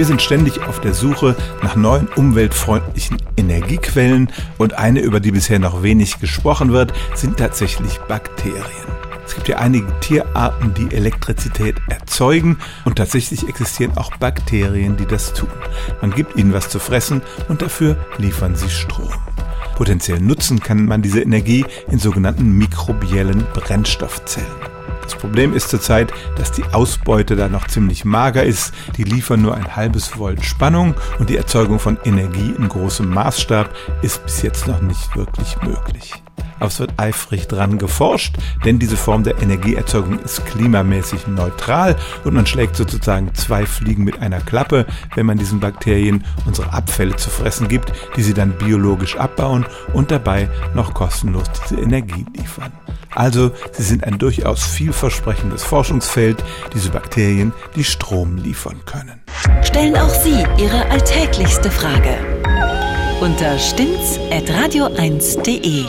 Wir sind ständig auf der Suche nach neuen umweltfreundlichen Energiequellen und eine, über die bisher noch wenig gesprochen wird, sind tatsächlich Bakterien. Es gibt ja einige Tierarten, die Elektrizität erzeugen und tatsächlich existieren auch Bakterien, die das tun. Man gibt ihnen was zu fressen und dafür liefern sie Strom. Potenziell nutzen kann man diese Energie in sogenannten mikrobiellen Brennstoffzellen. Das Problem ist zurzeit, dass die Ausbeute da noch ziemlich mager ist. Die liefern nur ein halbes Volt Spannung und die Erzeugung von Energie in großem Maßstab ist bis jetzt noch nicht wirklich möglich aber es wird eifrig dran geforscht, denn diese Form der Energieerzeugung ist klimamäßig neutral und man schlägt sozusagen zwei Fliegen mit einer Klappe, wenn man diesen Bakterien unsere Abfälle zu fressen gibt, die sie dann biologisch abbauen und dabei noch kostenlos diese Energie liefern. Also, sie sind ein durchaus vielversprechendes Forschungsfeld, diese Bakterien, die Strom liefern können. Stellen auch Sie Ihre alltäglichste Frage unter stimmtz.radio1.de.